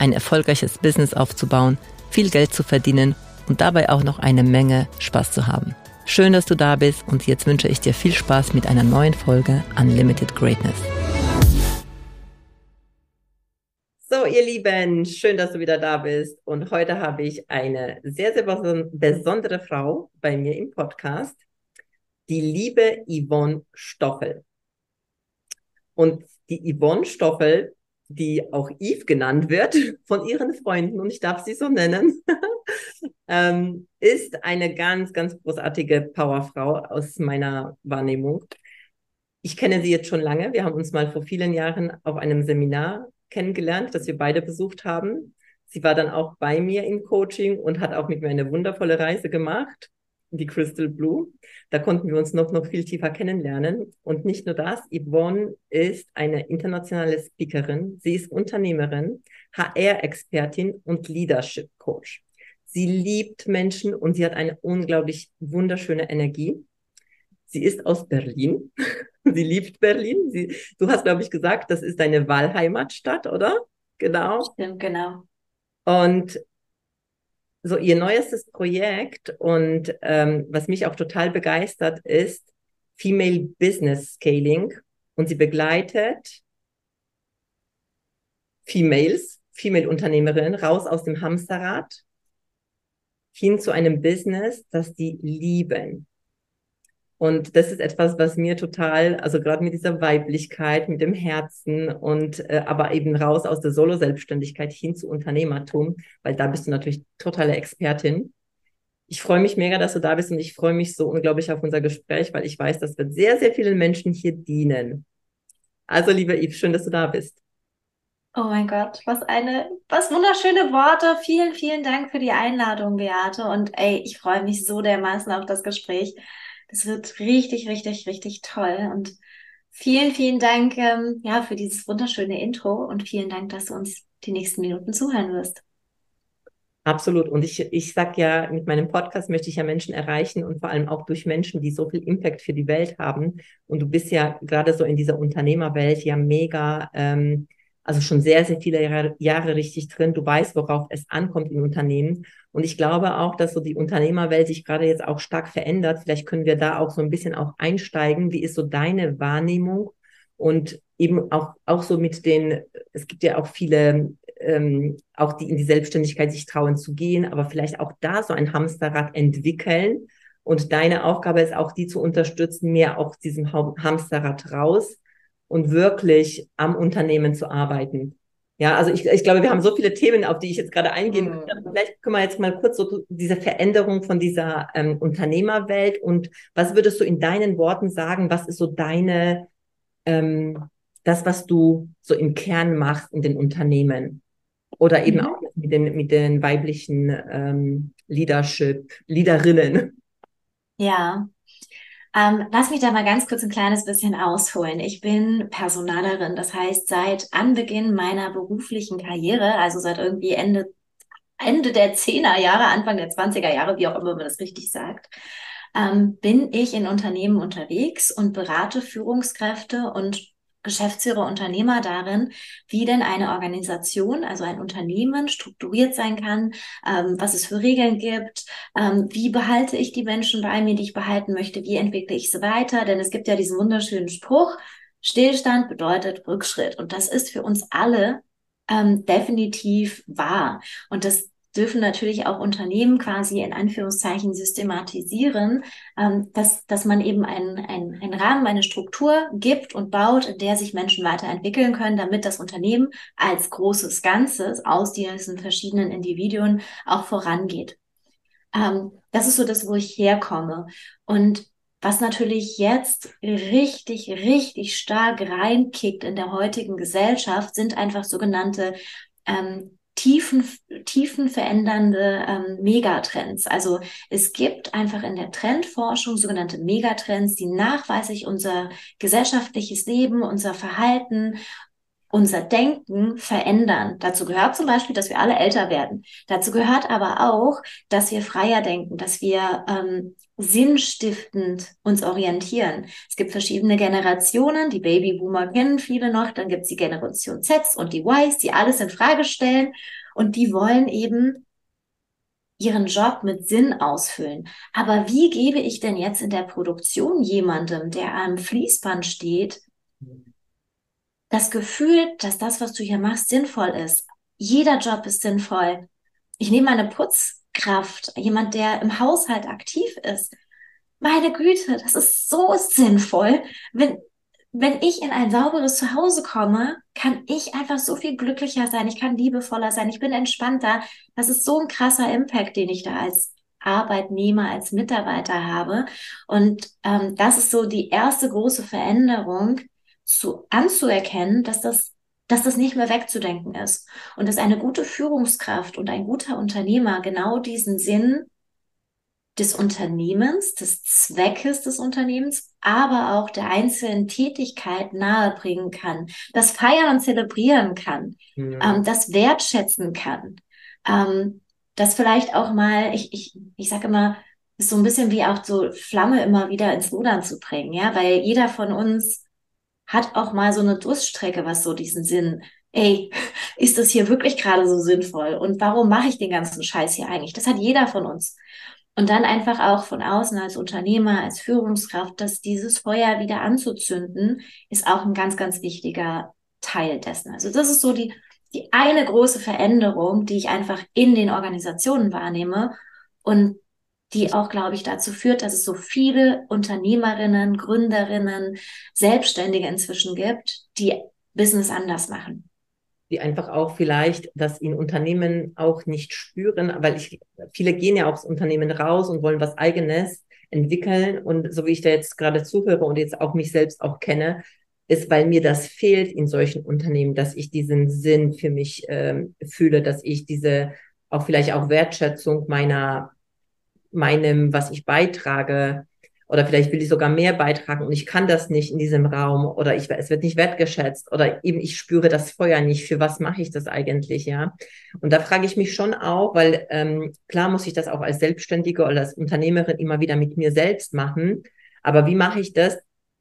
ein erfolgreiches Business aufzubauen, viel Geld zu verdienen und dabei auch noch eine Menge Spaß zu haben. Schön, dass du da bist und jetzt wünsche ich dir viel Spaß mit einer neuen Folge Unlimited Greatness. So, ihr Lieben, schön, dass du wieder da bist. Und heute habe ich eine sehr, sehr besondere Frau bei mir im Podcast, die liebe Yvonne Stoffel. Und die Yvonne Stoffel, die auch Eve genannt wird von ihren Freunden, und ich darf sie so nennen, ähm, ist eine ganz, ganz großartige Powerfrau aus meiner Wahrnehmung. Ich kenne sie jetzt schon lange. Wir haben uns mal vor vielen Jahren auf einem Seminar kennengelernt, das wir beide besucht haben. Sie war dann auch bei mir im Coaching und hat auch mit mir eine wundervolle Reise gemacht die Crystal Blue. Da konnten wir uns noch, noch viel tiefer kennenlernen. Und nicht nur das, Yvonne ist eine internationale Speakerin. Sie ist Unternehmerin, HR-Expertin und Leadership Coach. Sie liebt Menschen und sie hat eine unglaublich wunderschöne Energie. Sie ist aus Berlin. sie liebt Berlin. Sie, du hast, glaube ich, gesagt, das ist deine Wahlheimatstadt, oder? Genau. Stimmt, genau. Und so ihr neuestes Projekt und ähm, was mich auch total begeistert ist Female Business Scaling. Und sie begleitet Females, Female Unternehmerinnen raus aus dem Hamsterrad hin zu einem Business, das die lieben, und das ist etwas, was mir total, also gerade mit dieser Weiblichkeit, mit dem Herzen und äh, aber eben raus aus der Solo-Selbstständigkeit hin zu Unternehmertum, weil da bist du natürlich totale Expertin. Ich freue mich mega, dass du da bist und ich freue mich so unglaublich auf unser Gespräch, weil ich weiß, dass wir sehr, sehr vielen Menschen hier dienen. Also, liebe Yves, schön, dass du da bist. Oh mein Gott, was eine, was wunderschöne Worte. Vielen, vielen Dank für die Einladung, Beate. Und ey, ich freue mich so dermaßen auf das Gespräch. Das wird richtig, richtig, richtig toll. Und vielen, vielen Dank ähm, ja, für dieses wunderschöne Intro und vielen Dank, dass du uns die nächsten Minuten zuhören wirst. Absolut. Und ich, ich sag ja, mit meinem Podcast möchte ich ja Menschen erreichen und vor allem auch durch Menschen, die so viel Impact für die Welt haben. Und du bist ja gerade so in dieser Unternehmerwelt ja mega ähm, also schon sehr, sehr viele Jahre, richtig drin. Du weißt, worauf es ankommt in Unternehmen. Und ich glaube auch, dass so die Unternehmerwelt sich gerade jetzt auch stark verändert. Vielleicht können wir da auch so ein bisschen auch einsteigen. Wie ist so deine Wahrnehmung? Und eben auch, auch so mit den, es gibt ja auch viele, ähm, auch die in die Selbstständigkeit sich trauen zu gehen, aber vielleicht auch da so ein Hamsterrad entwickeln. Und deine Aufgabe ist auch, die zu unterstützen, mehr auf diesem Hamsterrad raus und wirklich am Unternehmen zu arbeiten. Ja, also ich, ich glaube, wir haben so viele Themen, auf die ich jetzt gerade eingehen mhm. Vielleicht können wir jetzt mal kurz so diese Veränderung von dieser ähm, Unternehmerwelt und was würdest du in deinen Worten sagen? Was ist so deine, ähm, das, was du so im Kern machst in den Unternehmen? Oder eben mhm. auch mit den, mit den weiblichen ähm, Leadership, Leaderinnen? Ja, ähm, lass mich da mal ganz kurz ein kleines bisschen ausholen. Ich bin Personalerin, das heißt, seit Anbeginn meiner beruflichen Karriere, also seit irgendwie Ende, Ende der 10er Jahre, Anfang der 20er Jahre, wie auch immer man das richtig sagt, ähm, bin ich in Unternehmen unterwegs und berate Führungskräfte und Geschäftsführer, Unternehmer darin, wie denn eine Organisation, also ein Unternehmen strukturiert sein kann, ähm, was es für Regeln gibt, ähm, wie behalte ich die Menschen bei mir, die ich behalten möchte, wie entwickle ich sie weiter, denn es gibt ja diesen wunderschönen Spruch, Stillstand bedeutet Rückschritt und das ist für uns alle ähm, definitiv wahr. Und das dürfen natürlich auch Unternehmen quasi in Anführungszeichen systematisieren, ähm, dass, dass man eben einen, einen, einen Rahmen, eine Struktur gibt und baut, in der sich Menschen weiterentwickeln können, damit das Unternehmen als großes Ganzes aus diesen verschiedenen Individuen auch vorangeht. Ähm, das ist so das, wo ich herkomme. Und was natürlich jetzt richtig, richtig stark reinkickt in der heutigen Gesellschaft, sind einfach sogenannte ähm, tiefen, tiefen verändernde ähm, Megatrends. Also es gibt einfach in der Trendforschung sogenannte Megatrends, die nachweislich unser gesellschaftliches Leben, unser Verhalten, unser Denken verändern. Dazu gehört zum Beispiel, dass wir alle älter werden. Dazu gehört aber auch, dass wir freier denken, dass wir ähm, sinnstiftend uns orientieren. Es gibt verschiedene Generationen, die Babyboomer kennen viele noch, dann gibt es die Generation Z und die Ys, die alles in Frage stellen und die wollen eben ihren Job mit Sinn ausfüllen. Aber wie gebe ich denn jetzt in der Produktion jemandem, der am Fließband steht, das Gefühl, dass das, was du hier machst, sinnvoll ist. Jeder Job ist sinnvoll. Ich nehme meine Putzkraft, jemand, der im Haushalt aktiv ist. Meine Güte, das ist so sinnvoll. Wenn, wenn ich in ein sauberes Zuhause komme, kann ich einfach so viel glücklicher sein. Ich kann liebevoller sein. Ich bin entspannter. Das ist so ein krasser Impact, den ich da als Arbeitnehmer, als Mitarbeiter habe. Und ähm, das ist so die erste große Veränderung, zu, anzuerkennen, dass das, dass das nicht mehr wegzudenken ist und dass eine gute Führungskraft und ein guter Unternehmer genau diesen Sinn des Unternehmens, des Zweckes des Unternehmens, aber auch der einzelnen Tätigkeit nahebringen kann, das feiern und zelebrieren kann, ja. ähm, das wertschätzen kann, ähm, das vielleicht auch mal, ich, ich, ich sage immer, ist so ein bisschen wie auch so Flamme immer wieder ins Lodern zu bringen, ja, weil jeder von uns hat auch mal so eine Durststrecke, was so diesen Sinn, ey, ist das hier wirklich gerade so sinnvoll? Und warum mache ich den ganzen Scheiß hier eigentlich? Das hat jeder von uns. Und dann einfach auch von außen als Unternehmer, als Führungskraft, dass dieses Feuer wieder anzuzünden, ist auch ein ganz, ganz wichtiger Teil dessen. Also das ist so die, die eine große Veränderung, die ich einfach in den Organisationen wahrnehme. Und die auch, glaube ich, dazu führt, dass es so viele Unternehmerinnen, Gründerinnen, Selbstständige inzwischen gibt, die Business anders machen. Die einfach auch vielleicht das in Unternehmen auch nicht spüren, weil ich, viele gehen ja aufs Unternehmen raus und wollen was eigenes entwickeln. Und so wie ich da jetzt gerade zuhöre und jetzt auch mich selbst auch kenne, ist, weil mir das fehlt in solchen Unternehmen, dass ich diesen Sinn für mich ähm, fühle, dass ich diese auch vielleicht auch Wertschätzung meiner meinem, was ich beitrage, oder vielleicht will ich sogar mehr beitragen und ich kann das nicht in diesem Raum oder ich, es wird nicht wertgeschätzt oder eben ich spüre das Feuer nicht. Für was mache ich das eigentlich, ja? Und da frage ich mich schon auch, weil ähm, klar muss ich das auch als Selbstständige oder als Unternehmerin immer wieder mit mir selbst machen. Aber wie mache ich das?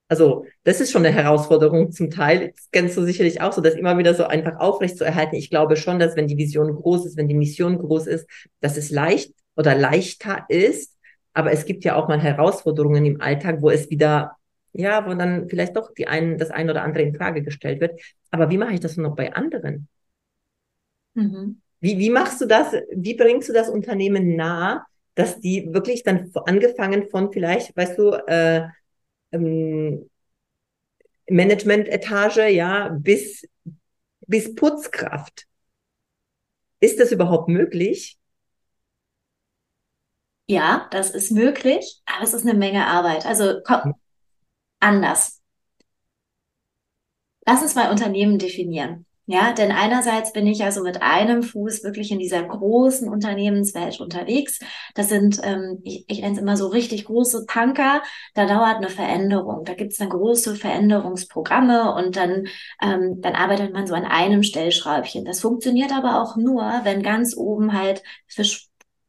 Also das ist schon eine Herausforderung zum Teil. Das kennst du sicherlich auch so, das immer wieder so einfach aufrecht zu erhalten. Ich glaube schon, dass wenn die Vision groß ist, wenn die Mission groß ist, dass es leicht oder leichter ist. Aber es gibt ja auch mal Herausforderungen im Alltag, wo es wieder, ja, wo dann vielleicht doch die einen, das eine oder andere in Frage gestellt wird. Aber wie mache ich das noch bei anderen? Mhm. Wie, wie machst du das? Wie bringst du das Unternehmen nah, dass die wirklich dann angefangen von vielleicht, weißt du, äh, ähm, Management-Etage, ja, bis, bis Putzkraft. Ist das überhaupt möglich? Ja, das ist möglich, aber es ist eine Menge Arbeit. Also komm, anders. Lass uns mal Unternehmen definieren. Ja, denn einerseits bin ich also mit einem Fuß wirklich in dieser großen Unternehmenswelt unterwegs. Das sind, ähm, ich, ich nenne es immer so richtig große Tanker. Da dauert eine Veränderung. Da gibt es dann große Veränderungsprogramme und dann, ähm, dann arbeitet man so an einem Stellschräubchen. Das funktioniert aber auch nur, wenn ganz oben halt für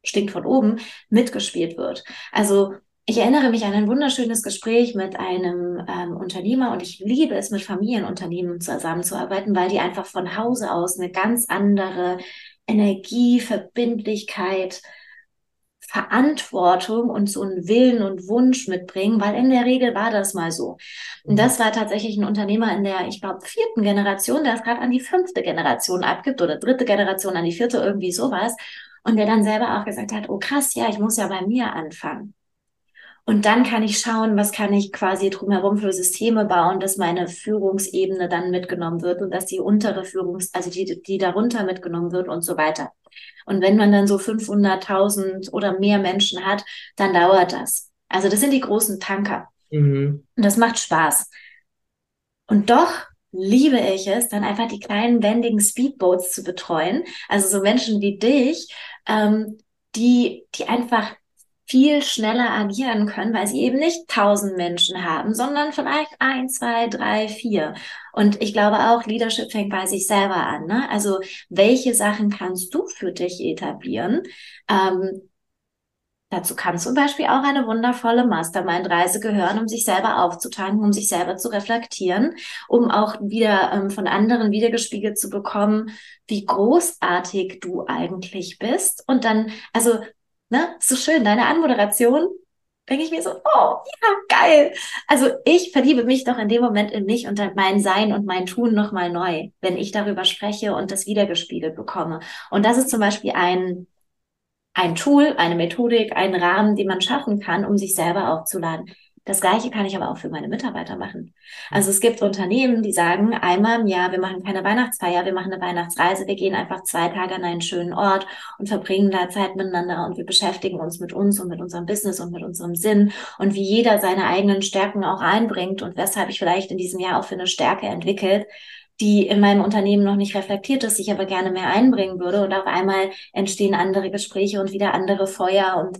stinkt von oben, mitgespielt wird. Also ich erinnere mich an ein wunderschönes Gespräch mit einem ähm, Unternehmer und ich liebe es, mit Familienunternehmen zusammenzuarbeiten, weil die einfach von Hause aus eine ganz andere Energie, Verbindlichkeit, Verantwortung und so einen Willen und Wunsch mitbringen, weil in der Regel war das mal so. Und das war tatsächlich ein Unternehmer in der, ich glaube, vierten Generation, der es gerade an die fünfte Generation abgibt oder dritte Generation an die vierte, irgendwie sowas. Und der dann selber auch gesagt hat, oh krass, ja, ich muss ja bei mir anfangen. Und dann kann ich schauen, was kann ich quasi drumherum für Systeme bauen, dass meine Führungsebene dann mitgenommen wird und dass die untere Führungs-, also die, die darunter mitgenommen wird und so weiter. Und wenn man dann so 500.000 oder mehr Menschen hat, dann dauert das. Also das sind die großen Tanker. Mhm. Und das macht Spaß. Und doch liebe ich es, dann einfach die kleinen wendigen Speedboats zu betreuen. Also so Menschen wie dich, ähm, die, die einfach viel schneller agieren können, weil sie eben nicht tausend Menschen haben, sondern vielleicht ein, zwei, drei, vier. Und ich glaube auch, Leadership fängt bei sich selber an. Ne? Also welche Sachen kannst du für dich etablieren? Ähm, Dazu kann zum Beispiel auch eine wundervolle Mastermind-Reise gehören, um sich selber aufzutanken, um sich selber zu reflektieren, um auch wieder ähm, von anderen wiedergespiegelt zu bekommen, wie großartig du eigentlich bist. Und dann, also, ne, so schön, deine Anmoderation, denke ich mir so, oh, ja, geil. Also ich verliebe mich doch in dem Moment in mich und mein Sein und mein Tun nochmal neu, wenn ich darüber spreche und das wiedergespiegelt bekomme. Und das ist zum Beispiel ein ein Tool, eine Methodik, einen Rahmen, den man schaffen kann, um sich selber aufzuladen. Das Gleiche kann ich aber auch für meine Mitarbeiter machen. Also es gibt Unternehmen, die sagen, einmal im Jahr, wir machen keine Weihnachtsfeier, wir machen eine Weihnachtsreise, wir gehen einfach zwei Tage an einen schönen Ort und verbringen da Zeit miteinander und wir beschäftigen uns mit uns und mit unserem Business und mit unserem Sinn und wie jeder seine eigenen Stärken auch einbringt und weshalb ich vielleicht in diesem Jahr auch für eine Stärke entwickelt, die in meinem Unternehmen noch nicht reflektiert ist, ich aber gerne mehr einbringen würde. Und auf einmal entstehen andere Gespräche und wieder andere Feuer und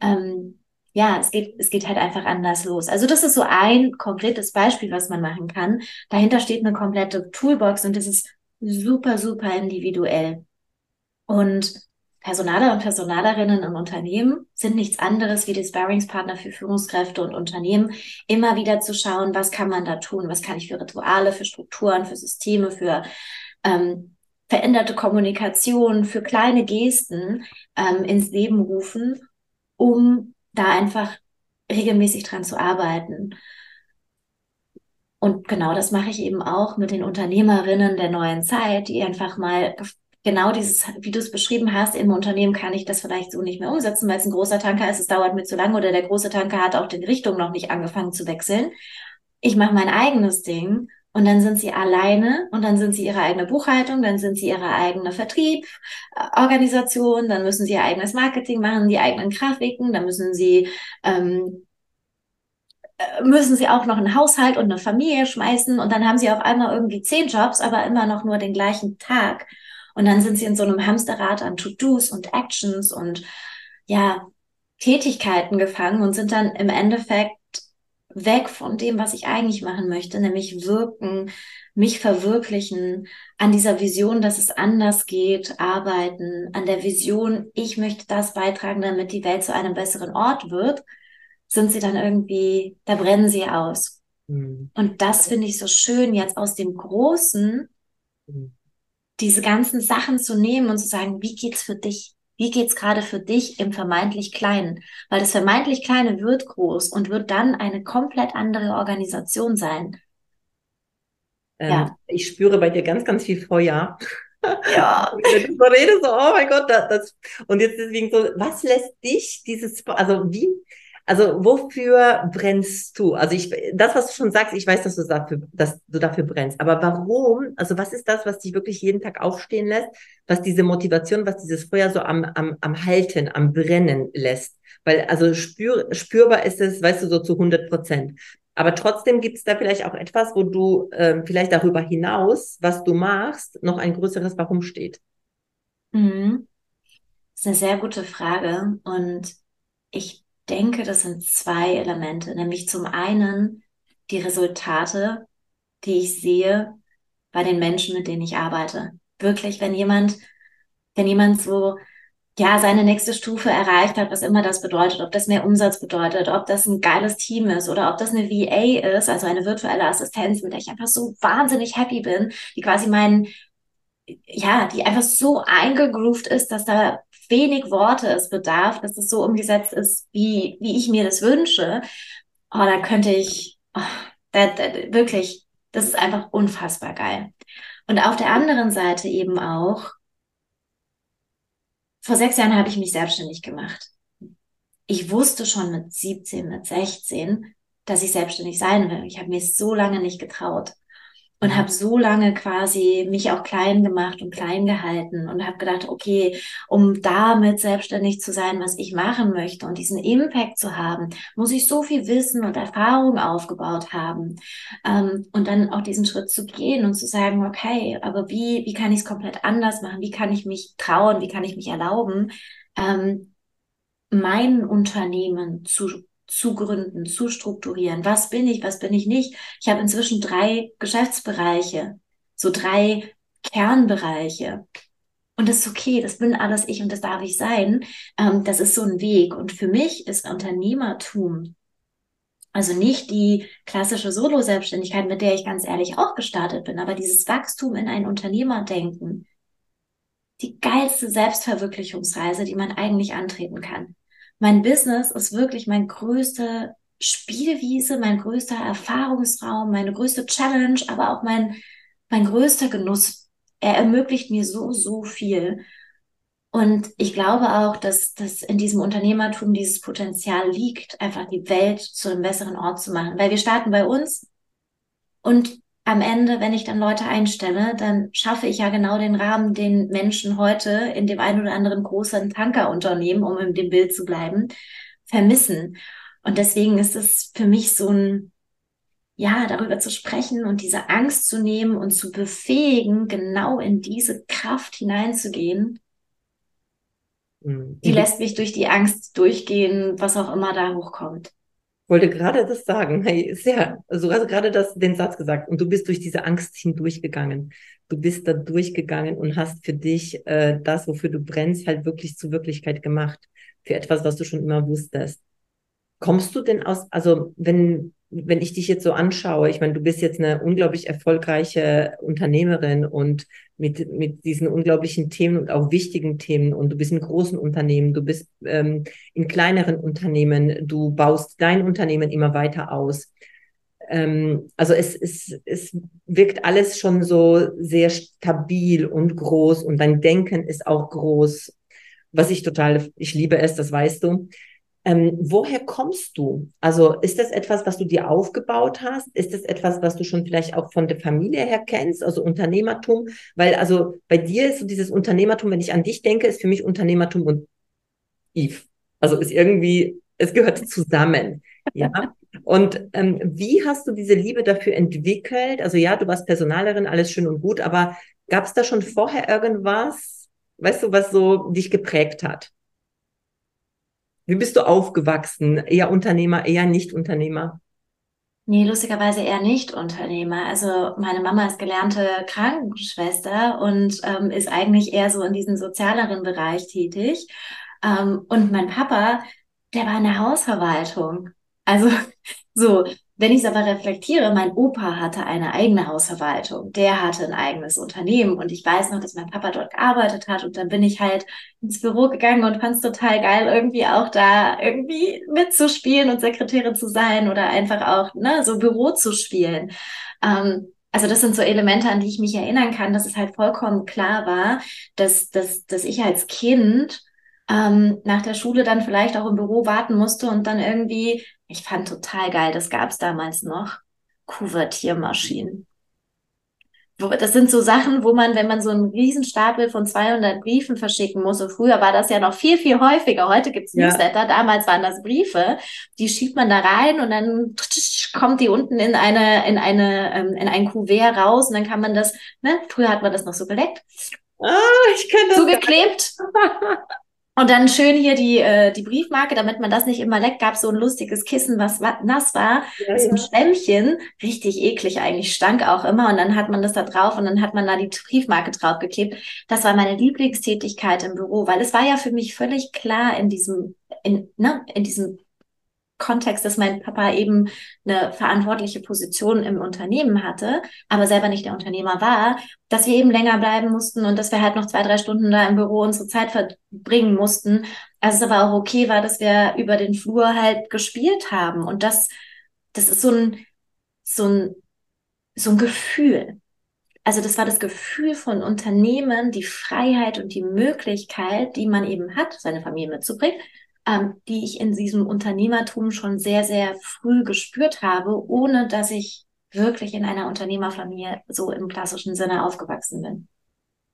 ähm, ja, es geht, es geht halt einfach anders los. Also das ist so ein konkretes Beispiel, was man machen kann. Dahinter steht eine komplette Toolbox und das ist super, super individuell. Und Personaler und Personalerinnen in Unternehmen sind nichts anderes wie die Sparringspartner für Führungskräfte und Unternehmen, immer wieder zu schauen, was kann man da tun, was kann ich für Rituale, für Strukturen, für Systeme, für ähm, veränderte Kommunikation, für kleine Gesten ähm, ins Leben rufen, um da einfach regelmäßig dran zu arbeiten. Und genau das mache ich eben auch mit den Unternehmerinnen der neuen Zeit, die einfach mal genau dieses, wie du es beschrieben hast, im Unternehmen kann ich das vielleicht so nicht mehr umsetzen, weil es ein großer Tanker ist, es dauert mir zu lange oder der große Tanker hat auch die Richtung noch nicht angefangen zu wechseln. Ich mache mein eigenes Ding und dann sind sie alleine und dann sind sie ihre eigene Buchhaltung, dann sind sie ihre eigene Vertrieb, äh, dann müssen sie ihr eigenes Marketing machen, die eigenen Grafiken, dann müssen sie ähm, äh, müssen sie auch noch einen Haushalt und eine Familie schmeißen und dann haben sie auf einmal irgendwie zehn Jobs, aber immer noch nur den gleichen Tag. Und dann sind sie in so einem Hamsterrad an To-Dos und Actions und ja, Tätigkeiten gefangen und sind dann im Endeffekt weg von dem, was ich eigentlich machen möchte, nämlich wirken, mich verwirklichen, an dieser Vision, dass es anders geht, arbeiten, an der Vision, ich möchte das beitragen, damit die Welt zu einem besseren Ort wird, sind sie dann irgendwie, da brennen sie aus. Mhm. Und das finde ich so schön, jetzt aus dem Großen mhm diese ganzen Sachen zu nehmen und zu sagen, wie geht's für dich? Wie geht's gerade für dich im vermeintlich Kleinen? Weil das vermeintlich Kleine wird groß und wird dann eine komplett andere Organisation sein. Ähm, ja. Ich spüre bei dir ganz, ganz viel Feuer. Ja. Wenn du so redest, so, oh mein Gott, das, das, und jetzt deswegen so, was lässt dich dieses, also wie, also wofür brennst du? Also ich, das, was du schon sagst, ich weiß, dass du dafür, dass du dafür brennst. Aber warum? Also was ist das, was dich wirklich jeden Tag aufstehen lässt? Was diese Motivation, was dieses Feuer so am, am, am Halten, am Brennen lässt? Weil also spür, spürbar ist es, weißt du, so zu 100 Prozent. Aber trotzdem gibt es da vielleicht auch etwas, wo du äh, vielleicht darüber hinaus, was du machst, noch ein größeres Warum steht. Mhm. Das ist eine sehr gute Frage. Und ich denke, das sind zwei Elemente, nämlich zum einen die Resultate, die ich sehe bei den Menschen, mit denen ich arbeite. Wirklich, wenn jemand, wenn jemand so ja, seine nächste Stufe erreicht hat, was immer das bedeutet, ob das mehr Umsatz bedeutet, ob das ein geiles Team ist oder ob das eine VA ist, also eine virtuelle Assistenz, mit der ich einfach so wahnsinnig happy bin, die quasi meinen, ja, die einfach so eingegroovt ist, dass da wenig Worte es bedarf, dass es so umgesetzt ist, wie, wie ich mir das wünsche, oh, da könnte ich, oh, da, da, wirklich, das ist einfach unfassbar geil. Und auf der anderen Seite eben auch, vor sechs Jahren habe ich mich selbstständig gemacht. Ich wusste schon mit 17, mit 16, dass ich selbstständig sein will. Ich habe mir so lange nicht getraut. Und habe so lange quasi mich auch klein gemacht und klein gehalten und habe gedacht, okay, um damit selbstständig zu sein, was ich machen möchte und diesen Impact zu haben, muss ich so viel Wissen und Erfahrung aufgebaut haben ähm, und dann auch diesen Schritt zu gehen und zu sagen, okay, aber wie wie kann ich es komplett anders machen? Wie kann ich mich trauen? Wie kann ich mich erlauben? Ähm, mein Unternehmen zu zu gründen, zu strukturieren. Was bin ich, was bin ich nicht? Ich habe inzwischen drei Geschäftsbereiche, so drei Kernbereiche. Und das ist okay, das bin alles ich und das darf ich sein. Ähm, das ist so ein Weg. Und für mich ist Unternehmertum, also nicht die klassische Solo-Selbstständigkeit, mit der ich ganz ehrlich auch gestartet bin, aber dieses Wachstum in ein Unternehmerdenken, die geilste Selbstverwirklichungsreise, die man eigentlich antreten kann mein Business ist wirklich mein größte Spielwiese, mein größter Erfahrungsraum, meine größte Challenge, aber auch mein, mein größter Genuss. Er ermöglicht mir so, so viel. Und ich glaube auch, dass, dass in diesem Unternehmertum dieses Potenzial liegt, einfach die Welt zu einem besseren Ort zu machen. Weil wir starten bei uns und am Ende, wenn ich dann Leute einstelle, dann schaffe ich ja genau den Rahmen, den Menschen heute in dem einen oder anderen großen Tankerunternehmen, um in dem Bild zu bleiben, vermissen. Und deswegen ist es für mich so ein, ja, darüber zu sprechen und diese Angst zu nehmen und zu befähigen, genau in diese Kraft hineinzugehen. Mhm. Die lässt mich durch die Angst durchgehen, was auch immer da hochkommt wollte gerade das sagen. Hey, sehr, also hast gerade das, den Satz gesagt und du bist durch diese Angst hindurchgegangen. Du bist da durchgegangen und hast für dich äh, das, wofür du brennst, halt wirklich zur Wirklichkeit gemacht. Für etwas, was du schon immer wusstest. Kommst du denn aus, also wenn, wenn ich dich jetzt so anschaue, ich meine, du bist jetzt eine unglaublich erfolgreiche Unternehmerin und mit, mit diesen unglaublichen Themen und auch wichtigen Themen und du bist in großen Unternehmen, du bist ähm, in kleineren Unternehmen, du baust dein Unternehmen immer weiter aus. Ähm, also es, es, es wirkt alles schon so sehr stabil und groß und dein Denken ist auch groß, was ich total, ich liebe es, das weißt du. Ähm, woher kommst du? Also ist das etwas, was du dir aufgebaut hast? Ist das etwas, was du schon vielleicht auch von der Familie her kennst, also Unternehmertum? Weil also bei dir ist so dieses Unternehmertum, wenn ich an dich denke, ist für mich Unternehmertum und Eve. Also ist irgendwie, es gehört zusammen. Ja. Und ähm, wie hast du diese Liebe dafür entwickelt? Also ja, du warst Personalerin, alles schön und gut, aber gab es da schon vorher irgendwas, weißt du, was so dich geprägt hat? Wie bist du aufgewachsen? Eher Unternehmer, eher Nicht-Unternehmer? Nee, lustigerweise eher nicht Unternehmer. Also meine Mama ist gelernte Krankenschwester und ähm, ist eigentlich eher so in diesem sozialeren Bereich tätig. Ähm, und mein Papa, der war in der Hausverwaltung. Also so, wenn ich es aber reflektiere, mein Opa hatte eine eigene Hausverwaltung, der hatte ein eigenes Unternehmen und ich weiß noch, dass mein Papa dort gearbeitet hat und dann bin ich halt ins Büro gegangen und fand es total geil, irgendwie auch da irgendwie mitzuspielen und Sekretärin zu sein oder einfach auch ne, so Büro zu spielen. Ähm, also das sind so Elemente, an die ich mich erinnern kann, dass es halt vollkommen klar war, dass, dass, dass ich als Kind ähm, nach der Schule dann vielleicht auch im Büro warten musste und dann irgendwie ich fand total geil, das gab es damals noch, Kuvertiermaschinen. Das sind so Sachen, wo man, wenn man so einen Riesenstapel von 200 Briefen verschicken muss, und früher war das ja noch viel, viel häufiger, heute gibt's ja. Newsletter, damals waren das Briefe, die schiebt man da rein und dann kommt die unten in eine, in eine, ähm, in ein Kuvert raus und dann kann man das, ne, früher hat man das noch so geleckt. Ah, ich kenne das. Zugeklebt. Und dann schön hier die, äh, die Briefmarke, damit man das nicht immer leckt, gab so ein lustiges Kissen, was nass war, ja, so ein ja. Schwämmchen, richtig eklig eigentlich, stank auch immer. Und dann hat man das da drauf und dann hat man da die Briefmarke draufgeklebt. Das war meine Lieblingstätigkeit im Büro, weil es war ja für mich völlig klar in diesem, in, ne, in diesem Kontext, dass mein Papa eben eine verantwortliche Position im Unternehmen hatte, aber selber nicht der Unternehmer war, dass wir eben länger bleiben mussten und dass wir halt noch zwei, drei Stunden da im Büro unsere Zeit verbringen mussten. Also es aber auch okay war, dass wir über den Flur halt gespielt haben. Und das, das ist so ein, so ein, so ein Gefühl. Also das war das Gefühl von Unternehmen, die Freiheit und die Möglichkeit, die man eben hat, seine Familie mitzubringen, ähm, die ich in diesem Unternehmertum schon sehr, sehr früh gespürt habe, ohne dass ich wirklich in einer Unternehmerfamilie so im klassischen Sinne aufgewachsen bin.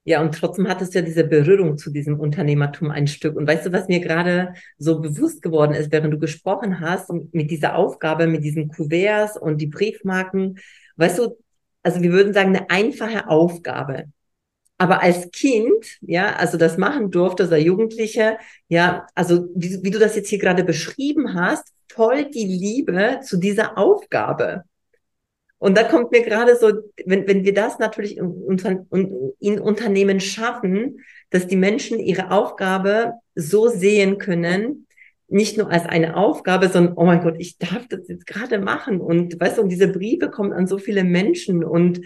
Ja, und trotzdem hattest du ja diese Berührung zu diesem Unternehmertum ein Stück. Und weißt du, was mir gerade so bewusst geworden ist, während du gesprochen hast mit dieser Aufgabe, mit diesen Kuverts und die Briefmarken, weißt du, also wir würden sagen, eine einfache Aufgabe. Aber als Kind, ja, also das machen durfte, als Jugendliche, ja, also wie, wie du das jetzt hier gerade beschrieben hast, voll die Liebe zu dieser Aufgabe. Und da kommt mir gerade so, wenn, wenn wir das natürlich in, in Unternehmen schaffen, dass die Menschen ihre Aufgabe so sehen können, nicht nur als eine Aufgabe, sondern, oh mein Gott, ich darf das jetzt gerade machen. Und weißt du, und diese Briefe kommen an so viele Menschen und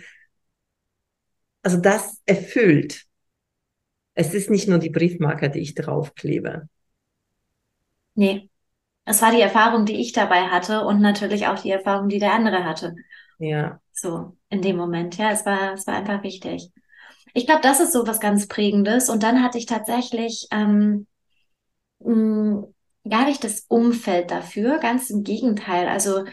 also das erfüllt. Es ist nicht nur die Briefmarke, die ich draufklebe. Nee. Es war die Erfahrung, die ich dabei hatte und natürlich auch die Erfahrung, die der andere hatte. Ja. So, in dem Moment. Ja, es war, es war einfach wichtig. Ich glaube, das ist so was ganz Prägendes. Und dann hatte ich tatsächlich ähm, mh, gar nicht das Umfeld dafür, ganz im Gegenteil. Also,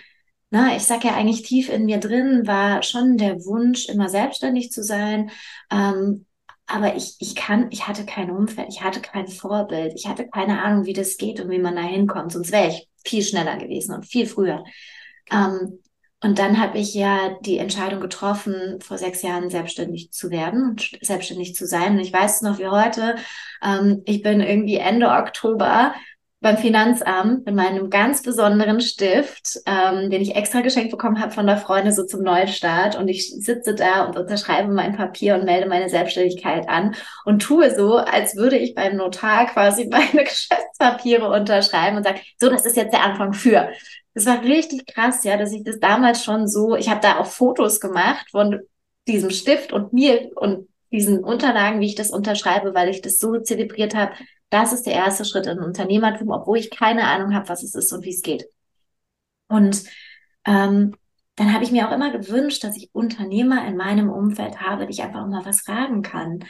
na, ich sag ja eigentlich tief in mir drin war schon der Wunsch, immer selbstständig zu sein. Ähm, aber ich, ich kann, ich hatte kein Umfeld, ich hatte kein Vorbild, ich hatte keine Ahnung, wie das geht und wie man da hinkommt. Sonst wäre ich viel schneller gewesen und viel früher. Ähm, und dann habe ich ja die Entscheidung getroffen, vor sechs Jahren selbstständig zu werden und selbstständig zu sein. Und ich weiß es noch wie heute. Ähm, ich bin irgendwie Ende Oktober beim Finanzamt mit meinem ganz besonderen Stift, ähm, den ich extra geschenkt bekommen habe von der Freundin so zum Neustart. Und ich sitze da und unterschreibe mein Papier und melde meine Selbstständigkeit an und tue so, als würde ich beim Notar quasi meine Geschäftspapiere unterschreiben und sage, so, das ist jetzt der Anfang für. Das war richtig krass, ja, dass ich das damals schon so, ich habe da auch Fotos gemacht von diesem Stift und mir und diesen Unterlagen, wie ich das unterschreibe, weil ich das so zelebriert habe. Das ist der erste Schritt in Unternehmertum, obwohl ich keine Ahnung habe, was es ist und wie es geht. Und ähm, dann habe ich mir auch immer gewünscht, dass ich Unternehmer in meinem Umfeld habe, die ich einfach immer was fragen kann.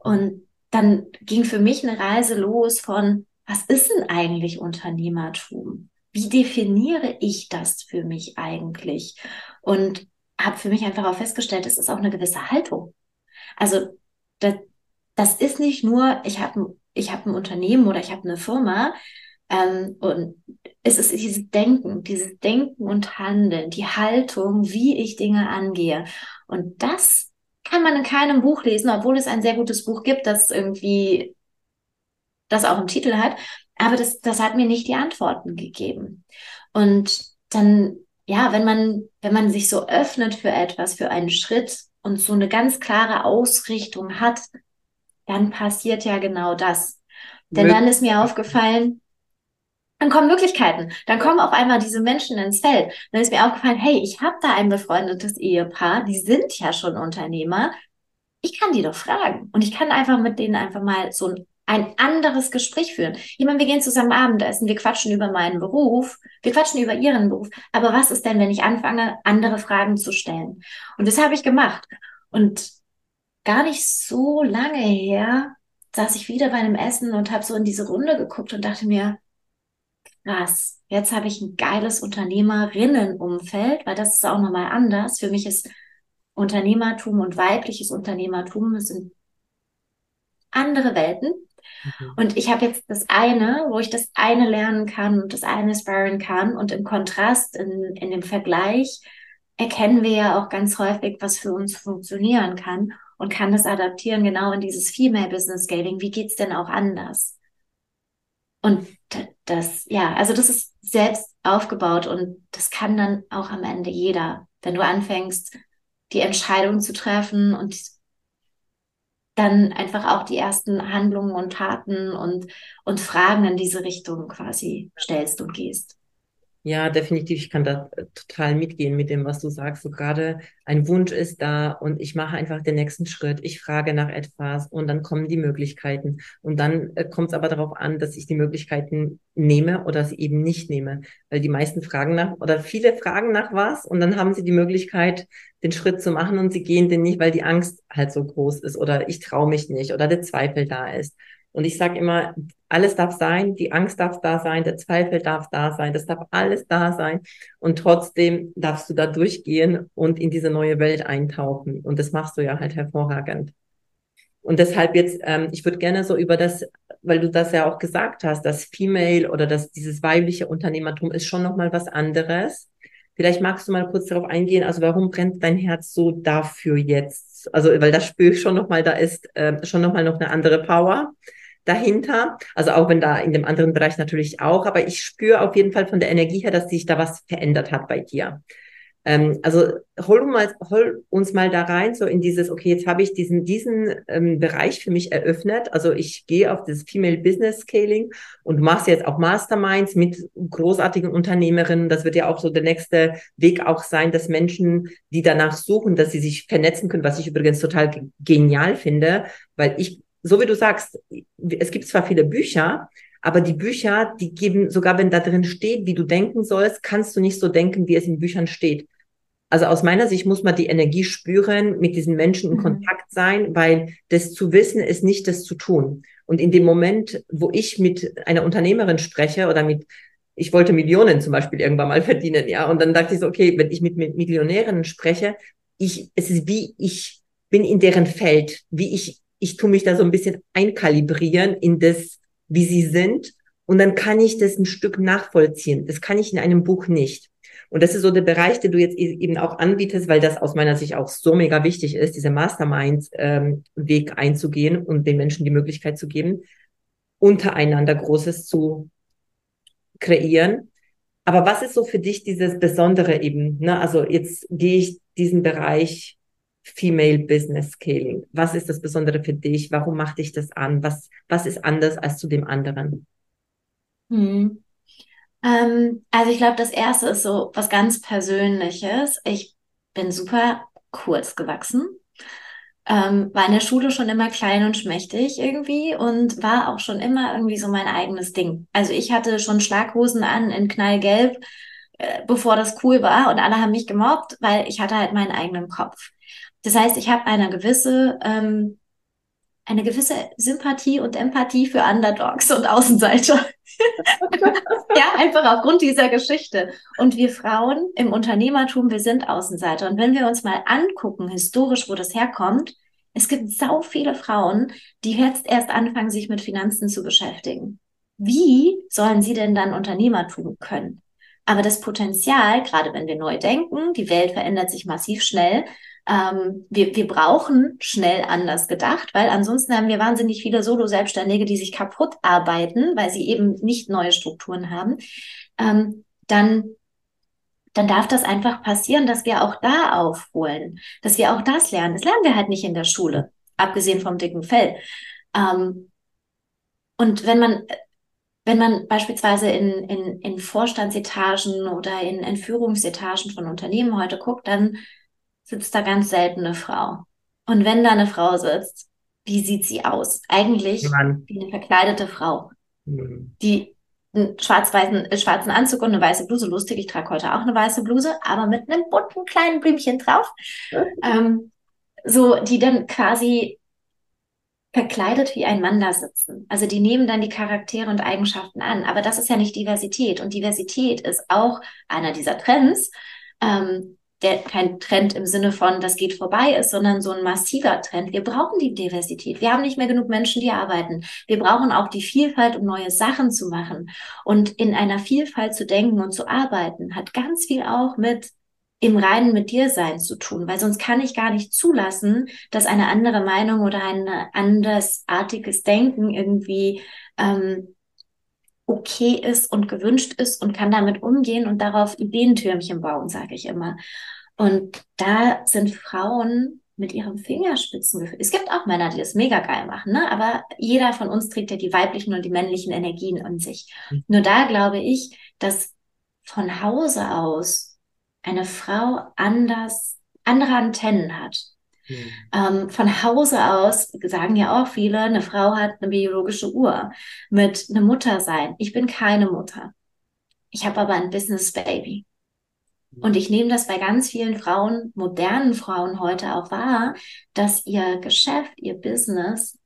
Und dann ging für mich eine Reise los von, was ist denn eigentlich Unternehmertum? wie definiere ich das für mich eigentlich? Und habe für mich einfach auch festgestellt, es ist auch eine gewisse Haltung. Also das, das ist nicht nur, ich habe ich hab ein Unternehmen oder ich habe eine Firma, ähm, und es ist dieses Denken, dieses Denken und Handeln, die Haltung, wie ich Dinge angehe. Und das kann man in keinem Buch lesen, obwohl es ein sehr gutes Buch gibt, das irgendwie das auch im Titel hat. Aber das, das hat mir nicht die Antworten gegeben. Und dann, ja, wenn man, wenn man sich so öffnet für etwas, für einen Schritt und so eine ganz klare Ausrichtung hat, dann passiert ja genau das. Denn dann ist mir aufgefallen, dann kommen Möglichkeiten. Dann kommen auf einmal diese Menschen ins Feld. Dann ist mir aufgefallen, hey, ich habe da ein befreundetes Ehepaar, die sind ja schon Unternehmer. Ich kann die doch fragen. Und ich kann einfach mit denen einfach mal so ein ein anderes Gespräch führen. Ich meine, wir gehen zusammen Abendessen, wir quatschen über meinen Beruf, wir quatschen über ihren Beruf. Aber was ist denn, wenn ich anfange, andere Fragen zu stellen? Und das habe ich gemacht. Und gar nicht so lange her saß ich wieder bei einem Essen und habe so in diese Runde geguckt und dachte mir, krass, jetzt habe ich ein geiles Unternehmerinnenumfeld, weil das ist auch nochmal anders. Für mich ist Unternehmertum und weibliches Unternehmertum sind andere Welten. Mhm. Und ich habe jetzt das eine, wo ich das eine lernen kann und das eine sparen kann. Und im Kontrast, in, in dem Vergleich, erkennen wir ja auch ganz häufig, was für uns funktionieren kann und kann das adaptieren genau in dieses Female Business Scaling. Wie geht's denn auch anders? Und das, ja, also das ist selbst aufgebaut und das kann dann auch am Ende jeder, wenn du anfängst, die Entscheidung zu treffen und dann einfach auch die ersten Handlungen und Taten und, und Fragen in diese Richtung quasi stellst und gehst. Ja, definitiv. Ich kann da äh, total mitgehen mit dem, was du sagst. So gerade ein Wunsch ist da und ich mache einfach den nächsten Schritt. Ich frage nach etwas und dann kommen die Möglichkeiten. Und dann äh, kommt es aber darauf an, dass ich die Möglichkeiten nehme oder sie eben nicht nehme. Weil die meisten fragen nach oder viele fragen nach was und dann haben sie die Möglichkeit, den Schritt zu machen und sie gehen den nicht, weil die Angst halt so groß ist oder ich traue mich nicht oder der Zweifel da ist. Und ich sage immer, alles darf sein, die Angst darf da sein, der Zweifel darf da sein, das darf alles da sein. Und trotzdem darfst du da durchgehen und in diese neue Welt eintauchen. Und das machst du ja halt hervorragend. Und deshalb jetzt, ähm, ich würde gerne so über das, weil du das ja auch gesagt hast, das Female oder das, dieses weibliche Unternehmertum ist schon nochmal was anderes. Vielleicht magst du mal kurz darauf eingehen, also warum brennt dein Herz so dafür jetzt? Also, weil das spüre ich schon nochmal, da ist äh, schon nochmal noch eine andere Power dahinter. Also auch wenn da in dem anderen Bereich natürlich auch, aber ich spüre auf jeden Fall von der Energie her, dass sich da was verändert hat bei dir. Ähm, also hol, mal, hol, uns mal da rein, so in dieses, okay, jetzt habe ich diesen, diesen ähm, Bereich für mich eröffnet. Also ich gehe auf das Female Business Scaling und mache jetzt auch Masterminds mit großartigen Unternehmerinnen. Das wird ja auch so der nächste Weg auch sein, dass Menschen, die danach suchen, dass sie sich vernetzen können, was ich übrigens total genial finde, weil ich so wie du sagst, es gibt zwar viele Bücher, aber die Bücher, die geben, sogar wenn da drin steht, wie du denken sollst, kannst du nicht so denken, wie es in Büchern steht. Also aus meiner Sicht muss man die Energie spüren, mit diesen Menschen in mhm. Kontakt sein, weil das zu wissen ist nicht das zu tun. Und in dem Moment, wo ich mit einer Unternehmerin spreche oder mit, ich wollte Millionen zum Beispiel irgendwann mal verdienen, ja, und dann dachte ich so, okay, wenn ich mit, mit Millionärinnen spreche, ich, es ist wie ich bin in deren Feld, wie ich ich tue mich da so ein bisschen einkalibrieren in das, wie sie sind. Und dann kann ich das ein Stück nachvollziehen. Das kann ich in einem Buch nicht. Und das ist so der Bereich, den du jetzt e-, eben auch anbietest, weil das aus meiner Sicht auch so mega wichtig ist, diese Mastermind-Weg ähm, einzugehen und den Menschen die Möglichkeit zu geben, untereinander Großes zu kreieren. Aber was ist so für dich dieses Besondere eben? Ne? Also jetzt gehe ich diesen Bereich Female Business Scaling? Was ist das Besondere für dich? Warum macht dich das an? Was, was ist anders als zu dem anderen? Hm. Ähm, also ich glaube, das erste ist so was ganz Persönliches. Ich bin super kurz gewachsen. Ähm, war in der Schule schon immer klein und schmächtig irgendwie und war auch schon immer irgendwie so mein eigenes Ding. Also ich hatte schon Schlaghosen an in Knallgelb, äh, bevor das cool war und alle haben mich gemobbt, weil ich hatte halt meinen eigenen Kopf. Das heißt, ich habe eine gewisse, ähm, eine gewisse Sympathie und Empathie für Underdogs und Außenseiter. ja, einfach aufgrund dieser Geschichte. Und wir Frauen im Unternehmertum, wir sind Außenseiter. Und wenn wir uns mal angucken, historisch, wo das herkommt, es gibt so viele Frauen, die jetzt erst anfangen, sich mit Finanzen zu beschäftigen. Wie sollen sie denn dann Unternehmertum können? Aber das Potenzial, gerade wenn wir neu denken, die Welt verändert sich massiv schnell, ähm, wir, wir brauchen schnell anders gedacht, weil ansonsten haben wir wahnsinnig viele Solo-Selbstständige, die sich kaputt arbeiten, weil sie eben nicht neue Strukturen haben. Ähm, dann dann darf das einfach passieren, dass wir auch da aufholen, dass wir auch das lernen. Das lernen wir halt nicht in der Schule, abgesehen vom dicken Fell. Ähm, und wenn man, wenn man beispielsweise in, in, in Vorstandsetagen oder in, in Führungsetagen von Unternehmen heute guckt, dann sitzt da ganz selten eine Frau. Und wenn da eine Frau sitzt, wie sieht sie aus? Eigentlich Mann. wie eine verkleidete Frau, mhm. die einen schwarz-weißen, äh, schwarzen Anzug und eine weiße Bluse. Lustig, ich trage heute auch eine weiße Bluse, aber mit einem bunten kleinen Blümchen drauf. ähm, so, die dann quasi verkleidet wie ein Mann da sitzen. Also die nehmen dann die Charaktere und Eigenschaften an. Aber das ist ja nicht Diversität. Und Diversität ist auch einer dieser Trends, ähm, der kein Trend im Sinne von, das geht vorbei ist, sondern so ein massiver Trend. Wir brauchen die Diversität. Wir haben nicht mehr genug Menschen, die arbeiten. Wir brauchen auch die Vielfalt, um neue Sachen zu machen. Und in einer Vielfalt zu denken und zu arbeiten, hat ganz viel auch mit im Reinen mit dir sein zu tun, weil sonst kann ich gar nicht zulassen, dass eine andere Meinung oder ein andersartiges Denken irgendwie ähm, okay ist und gewünscht ist und kann damit umgehen und darauf Ideentürmchen bauen, sage ich immer. Und da sind Frauen mit ihrem Fingerspitzengefühl. Es gibt auch Männer, die das mega geil machen, ne? aber jeder von uns trägt ja die weiblichen und die männlichen Energien in sich. Mhm. Nur da glaube ich, dass von Hause aus eine Frau anders, andere Antennen hat. Ähm, von Hause aus sagen ja auch viele, eine Frau hat eine biologische Uhr mit einem Muttersein. Ich bin keine Mutter. Ich habe aber ein Business Baby. Und ich nehme das bei ganz vielen Frauen, modernen Frauen heute auch wahr, dass ihr Geschäft, ihr Business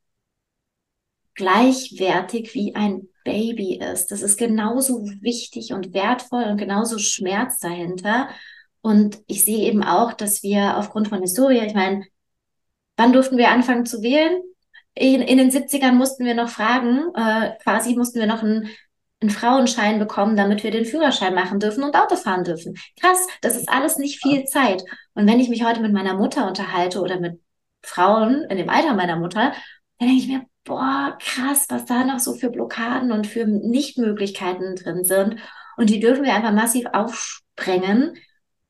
gleichwertig wie ein Baby ist. Das ist genauso wichtig und wertvoll und genauso Schmerz dahinter. Und ich sehe eben auch, dass wir aufgrund von Historie, ich meine, wann durften wir anfangen zu wählen? In, in den 70ern mussten wir noch fragen, äh, quasi mussten wir noch einen, einen Frauenschein bekommen, damit wir den Führerschein machen dürfen und Auto fahren dürfen. Krass, das ist alles nicht viel Zeit. Und wenn ich mich heute mit meiner Mutter unterhalte oder mit Frauen in dem Alter meiner Mutter, dann denke ich mir, boah, krass, was da noch so für Blockaden und für Nichtmöglichkeiten drin sind. Und die dürfen wir einfach massiv aufsprengen.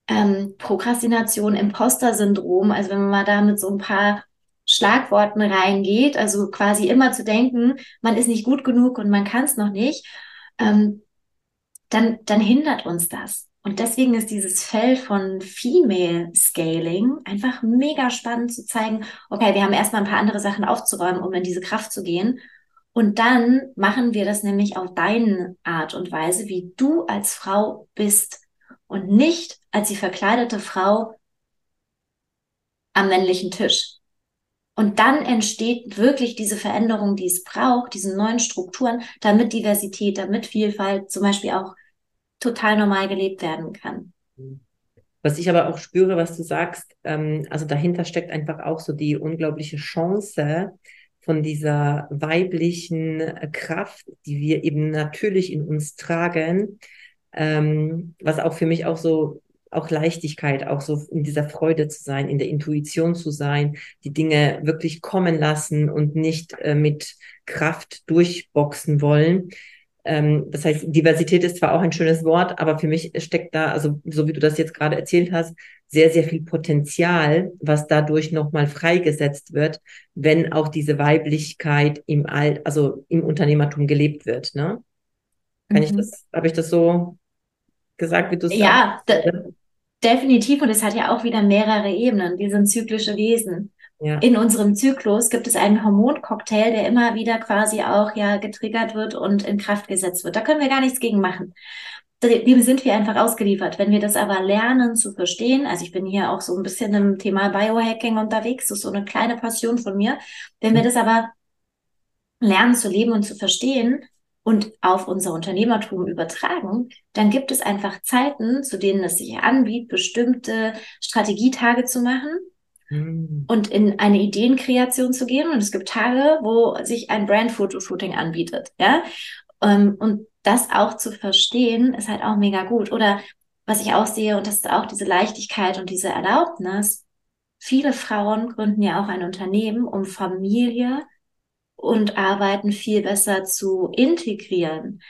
Ähm, Prokrastination, Imposter-Syndrom, also wenn man da mit so ein paar Schlagworten reingeht, also quasi immer zu denken, man ist nicht gut genug und man kann es noch nicht, ähm, dann, dann hindert uns das. Und deswegen ist dieses Feld von Female Scaling einfach mega spannend zu zeigen, okay, wir haben erstmal ein paar andere Sachen aufzuräumen, um in diese Kraft zu gehen. Und dann machen wir das nämlich auf deine Art und Weise, wie du als Frau bist und nicht als die verkleidete Frau am männlichen Tisch. Und dann entsteht wirklich diese Veränderung, die es braucht, diese neuen Strukturen, damit Diversität, damit Vielfalt zum Beispiel auch total normal gelebt werden kann. Was ich aber auch spüre, was du sagst, ähm, also dahinter steckt einfach auch so die unglaubliche Chance von dieser weiblichen äh, Kraft, die wir eben natürlich in uns tragen, ähm, was auch für mich auch so auch Leichtigkeit, auch so in dieser Freude zu sein, in der Intuition zu sein, die Dinge wirklich kommen lassen und nicht äh, mit Kraft durchboxen wollen. Ähm, das heißt, Diversität ist zwar auch ein schönes Wort, aber für mich steckt da, also so wie du das jetzt gerade erzählt hast, sehr, sehr viel Potenzial, was dadurch nochmal freigesetzt wird, wenn auch diese Weiblichkeit im Alt, also im Unternehmertum gelebt wird. Ne? Kann mhm. ich das, habe ich das so gesagt, wie du es Ja, definitiv. Und es hat ja auch wieder mehrere Ebenen. Wir sind zyklische Wesen. Ja. In unserem Zyklus gibt es einen Hormoncocktail, der immer wieder quasi auch ja getriggert wird und in Kraft gesetzt wird. Da können wir gar nichts gegen machen. Dem sind wir einfach ausgeliefert. Wenn wir das aber lernen zu verstehen, also ich bin hier auch so ein bisschen im Thema Biohacking unterwegs, das ist so eine kleine Passion von mir. Wenn wir mhm. das aber lernen zu leben und zu verstehen und auf unser Unternehmertum übertragen, dann gibt es einfach Zeiten, zu denen es sich anbietet, bestimmte Strategietage zu machen, Mhm. und in eine Ideenkreation zu gehen. Und es gibt Tage, wo sich ein Brand-Fotoshooting anbietet. Ja? Ähm, und das auch zu verstehen, ist halt auch mega gut. Oder was ich auch sehe, und das ist auch diese Leichtigkeit und diese Erlaubnis. Viele Frauen gründen ja auch ein Unternehmen, um Familie und Arbeiten viel besser zu integrieren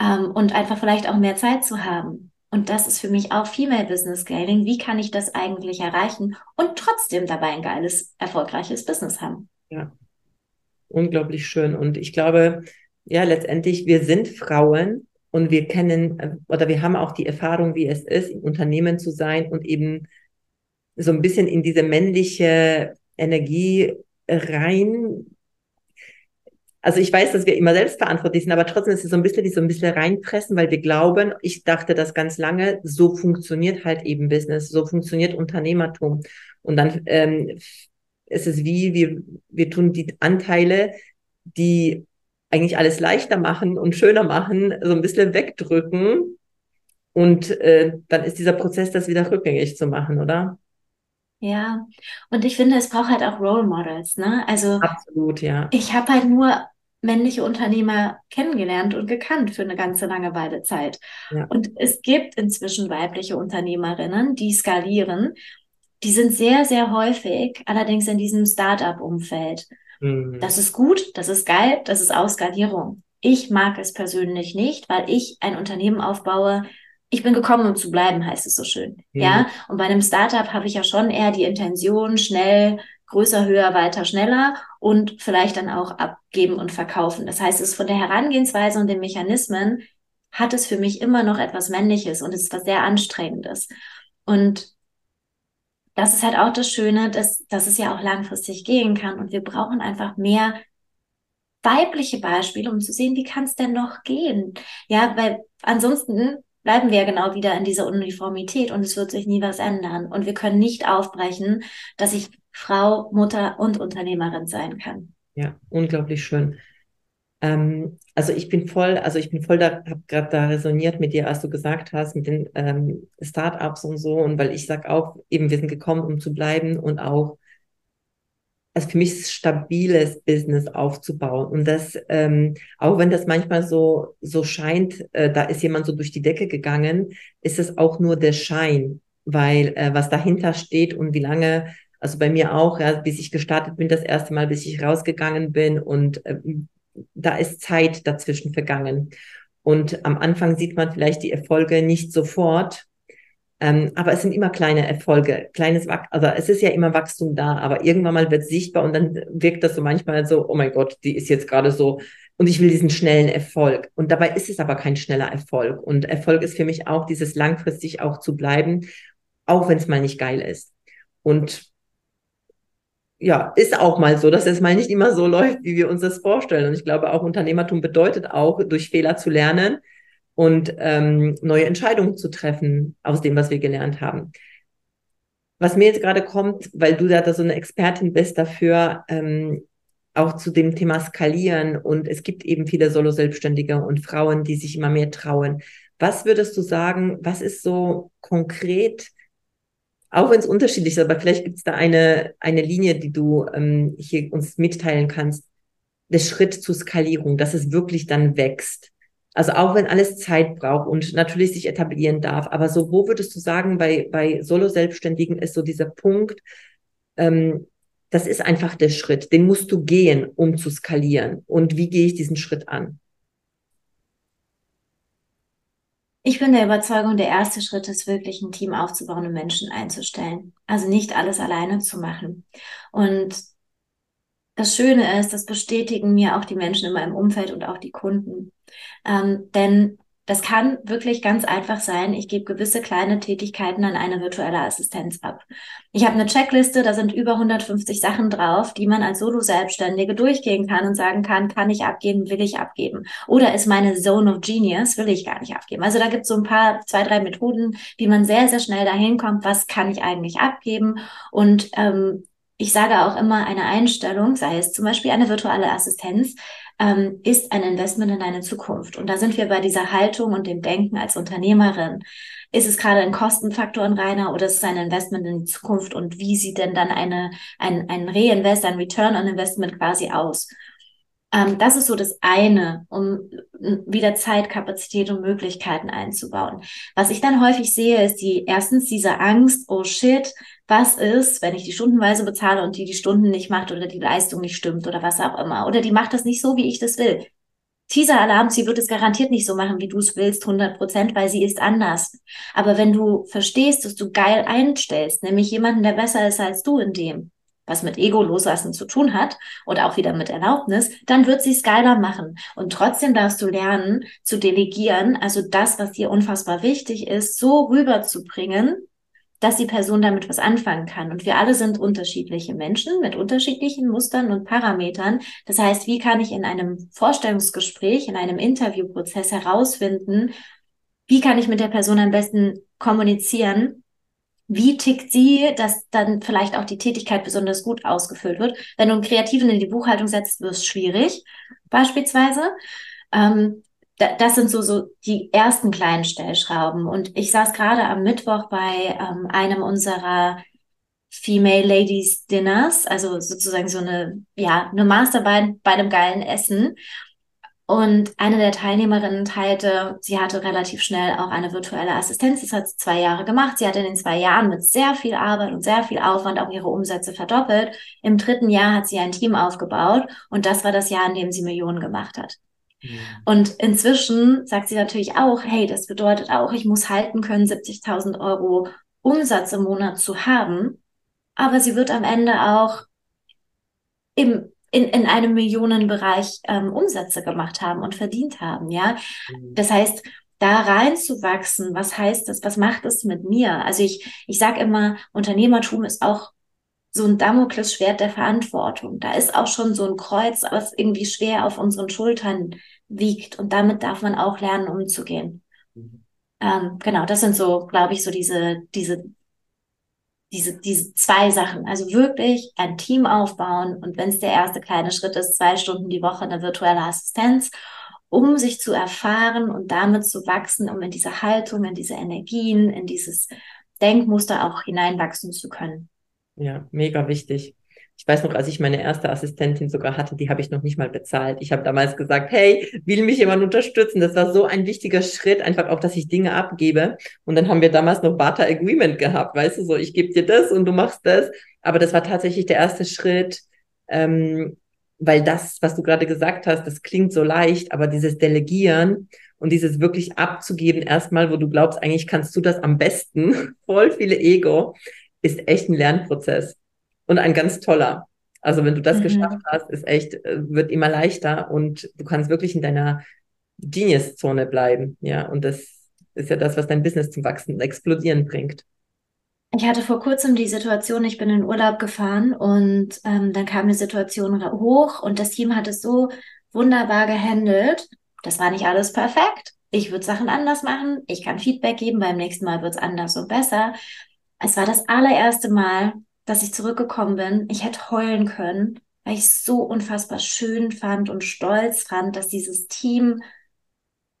ähm, und einfach vielleicht auch mehr Zeit zu haben. Und das ist für mich auch Female Business Scaling. Wie kann ich das eigentlich erreichen und trotzdem dabei ein geiles, erfolgreiches Business haben? Ja, unglaublich schön. Und ich glaube, ja, letztendlich, wir sind Frauen und wir kennen oder wir haben auch die Erfahrung, wie es ist, im Unternehmen zu sein und eben so ein bisschen in diese männliche Energie rein also ich weiß, dass wir immer selbstverantwortlich sind, aber trotzdem ist es so ein bisschen wie so ein bisschen reinpressen, weil wir glauben, ich dachte das ganz lange, so funktioniert halt eben Business, so funktioniert Unternehmertum. Und dann ähm, ist es wie, wir, wir tun die Anteile, die eigentlich alles leichter machen und schöner machen, so ein bisschen wegdrücken. Und äh, dann ist dieser Prozess, das wieder rückgängig zu machen, oder? Ja, und ich finde, es braucht halt auch Role Models, ne? Also absolut, ja. Ich habe halt nur männliche Unternehmer kennengelernt und gekannt für eine ganze lange Weile Zeit. Ja. Und es gibt inzwischen weibliche Unternehmerinnen, die skalieren. Die sind sehr, sehr häufig allerdings in diesem Startup-Umfeld. Mhm. Das ist gut, das ist geil, das ist Ausskalierung. Ich mag es persönlich nicht, weil ich ein Unternehmen aufbaue, ich bin gekommen, um zu bleiben, heißt es so schön. Mhm. Ja. Und bei einem Startup habe ich ja schon eher die Intention, schnell größer, höher, weiter, schneller und vielleicht dann auch abgeben und verkaufen. Das heißt, es ist von der Herangehensweise und den Mechanismen hat es für mich immer noch etwas Männliches und es ist was sehr Anstrengendes. Und das ist halt auch das Schöne, dass, dass es ja auch langfristig gehen kann und wir brauchen einfach mehr weibliche Beispiele, um zu sehen, wie kann es denn noch gehen? Ja, weil ansonsten bleiben wir ja genau wieder in dieser Uniformität und es wird sich nie was ändern. Und wir können nicht aufbrechen, dass ich Frau, Mutter und Unternehmerin sein kann. Ja, unglaublich schön. Ähm, also ich bin voll, also ich bin voll da, habe gerade da resoniert mit dir, als du gesagt hast, mit den ähm, Startups und so. Und weil ich sag auch, eben, wir sind gekommen, um zu bleiben und auch also für mich stabiles Business aufzubauen. Und das, ähm, auch wenn das manchmal so, so scheint, äh, da ist jemand so durch die Decke gegangen, ist es auch nur der Schein, weil äh, was dahinter steht und wie lange, also bei mir auch, ja, bis ich gestartet bin, das erste Mal, bis ich rausgegangen bin und äh, da ist Zeit dazwischen vergangen. Und am Anfang sieht man vielleicht die Erfolge nicht sofort, ähm, aber es sind immer kleine Erfolge, kleines Wachstum, also es ist ja immer Wachstum da, aber irgendwann mal wird es sichtbar und dann wirkt das so manchmal so, oh mein Gott, die ist jetzt gerade so und ich will diesen schnellen Erfolg. Und dabei ist es aber kein schneller Erfolg. Und Erfolg ist für mich auch dieses langfristig auch zu bleiben, auch wenn es mal nicht geil ist. Und ja, ist auch mal so, dass es mal nicht immer so läuft, wie wir uns das vorstellen. Und ich glaube, auch Unternehmertum bedeutet auch, durch Fehler zu lernen und ähm, neue Entscheidungen zu treffen aus dem, was wir gelernt haben. Was mir jetzt gerade kommt, weil du da so eine Expertin bist dafür, ähm, auch zu dem Thema Skalieren und es gibt eben viele Solo-Selbstständige und Frauen, die sich immer mehr trauen. Was würdest du sagen, was ist so konkret, auch wenn es unterschiedlich ist, aber vielleicht gibt es da eine, eine Linie, die du ähm, hier uns mitteilen kannst, der Schritt zur Skalierung, dass es wirklich dann wächst. Also auch wenn alles Zeit braucht und natürlich sich etablieren darf. Aber so, wo würdest du sagen, bei, bei Solo-Selbstständigen ist so dieser Punkt, ähm, das ist einfach der Schritt, den musst du gehen, um zu skalieren. Und wie gehe ich diesen Schritt an? Ich bin der Überzeugung, der erste Schritt ist wirklich ein Team aufzubauen und Menschen einzustellen. Also nicht alles alleine zu machen. Und das Schöne ist, das bestätigen mir auch die Menschen in meinem Umfeld und auch die Kunden. Ähm, denn das kann wirklich ganz einfach sein. Ich gebe gewisse kleine Tätigkeiten an eine virtuelle Assistenz ab. Ich habe eine Checkliste, da sind über 150 Sachen drauf, die man als Solo-Selbstständige durchgehen kann und sagen kann, kann ich abgeben, will ich abgeben. Oder ist meine Zone of Genius, will ich gar nicht abgeben. Also da gibt es so ein paar, zwei, drei Methoden, wie man sehr, sehr schnell dahin kommt, was kann ich eigentlich abgeben. Und ähm, ich sage auch immer, eine Einstellung, sei es zum Beispiel eine virtuelle Assistenz, ähm, ist ein Investment in eine Zukunft. Und da sind wir bei dieser Haltung und dem Denken als Unternehmerin. Ist es gerade ein Kostenfaktor in reiner oder ist es ein Investment in die Zukunft? Und wie sieht denn dann eine, ein, ein Reinvest, ein Return on Investment quasi aus? Ähm, das ist so das eine, um wieder Zeit, Kapazität und Möglichkeiten einzubauen. Was ich dann häufig sehe, ist die erstens diese Angst, oh shit, was ist, wenn ich die stundenweise bezahle und die die Stunden nicht macht oder die Leistung nicht stimmt oder was auch immer. Oder die macht das nicht so, wie ich das will. Teaser-Alarm, sie wird es garantiert nicht so machen, wie du es willst, 100 Prozent, weil sie ist anders. Aber wenn du verstehst, dass du geil einstellst, nämlich jemanden, der besser ist als du in dem, was mit Ego loslassen zu tun hat und auch wieder mit Erlaubnis, dann wird sie es geiler machen. Und trotzdem darfst du lernen zu delegieren, also das, was dir unfassbar wichtig ist, so rüberzubringen, dass die Person damit was anfangen kann. Und wir alle sind unterschiedliche Menschen mit unterschiedlichen Mustern und Parametern. Das heißt, wie kann ich in einem Vorstellungsgespräch, in einem Interviewprozess herausfinden, wie kann ich mit der Person am besten kommunizieren, wie tickt sie, dass dann vielleicht auch die Tätigkeit besonders gut ausgefüllt wird. Wenn du einen Kreativen in die Buchhaltung setzt, wird es schwierig, beispielsweise. Ähm, das sind so, so die ersten kleinen Stellschrauben. Und ich saß gerade am Mittwoch bei ähm, einem unserer Female Ladies Dinners, also sozusagen so eine, ja, eine Masterarbeit bei einem geilen Essen. Und eine der Teilnehmerinnen teilte, sie hatte relativ schnell auch eine virtuelle Assistenz. Das hat sie zwei Jahre gemacht. Sie hat in den zwei Jahren mit sehr viel Arbeit und sehr viel Aufwand auch ihre Umsätze verdoppelt. Im dritten Jahr hat sie ein Team aufgebaut und das war das Jahr, in dem sie Millionen gemacht hat. Und inzwischen sagt sie natürlich auch, hey, das bedeutet auch, ich muss halten können, 70.000 Euro Umsatz im Monat zu haben. Aber sie wird am Ende auch im, in, in einem Millionenbereich ähm, Umsätze gemacht haben und verdient haben, ja. Mhm. Das heißt, da reinzuwachsen, was heißt das, was macht es mit mir? Also ich, ich sage immer, Unternehmertum ist auch so ein Damoklesschwert der Verantwortung. Da ist auch schon so ein Kreuz, was irgendwie schwer auf unseren Schultern wiegt. Und damit darf man auch lernen, umzugehen. Mhm. Ähm, genau, das sind so, glaube ich, so diese, diese, diese, diese zwei Sachen. Also wirklich ein Team aufbauen und wenn es der erste kleine Schritt ist, zwei Stunden die Woche eine virtuelle Assistenz, um sich zu erfahren und damit zu wachsen, um in diese Haltung, in diese Energien, in dieses Denkmuster auch hineinwachsen zu können. Ja, mega wichtig. Ich weiß noch, als ich meine erste Assistentin sogar hatte, die habe ich noch nicht mal bezahlt. Ich habe damals gesagt, hey, will mich jemand unterstützen? Das war so ein wichtiger Schritt, einfach auch, dass ich Dinge abgebe. Und dann haben wir damals noch Barter Agreement gehabt, weißt du, so, ich gebe dir das und du machst das. Aber das war tatsächlich der erste Schritt, ähm, weil das, was du gerade gesagt hast, das klingt so leicht, aber dieses Delegieren und dieses wirklich abzugeben erstmal, wo du glaubst, eigentlich kannst du das am besten, voll viele Ego, ist echt ein Lernprozess und ein ganz toller. Also wenn du das mhm. geschafft hast, ist echt, äh, wird immer leichter und du kannst wirklich in deiner Genius-Zone bleiben. Ja, und das ist ja das, was dein Business zum Wachsen und Explodieren bringt. Ich hatte vor kurzem die Situation, ich bin in Urlaub gefahren und ähm, dann kam eine Situation hoch und das Team hat es so wunderbar gehandelt. Das war nicht alles perfekt. Ich würde Sachen anders machen. Ich kann Feedback geben. Beim nächsten Mal wird es anders und besser. Es war das allererste Mal, dass ich zurückgekommen bin. Ich hätte heulen können, weil ich es so unfassbar schön fand und stolz fand, dass dieses Team,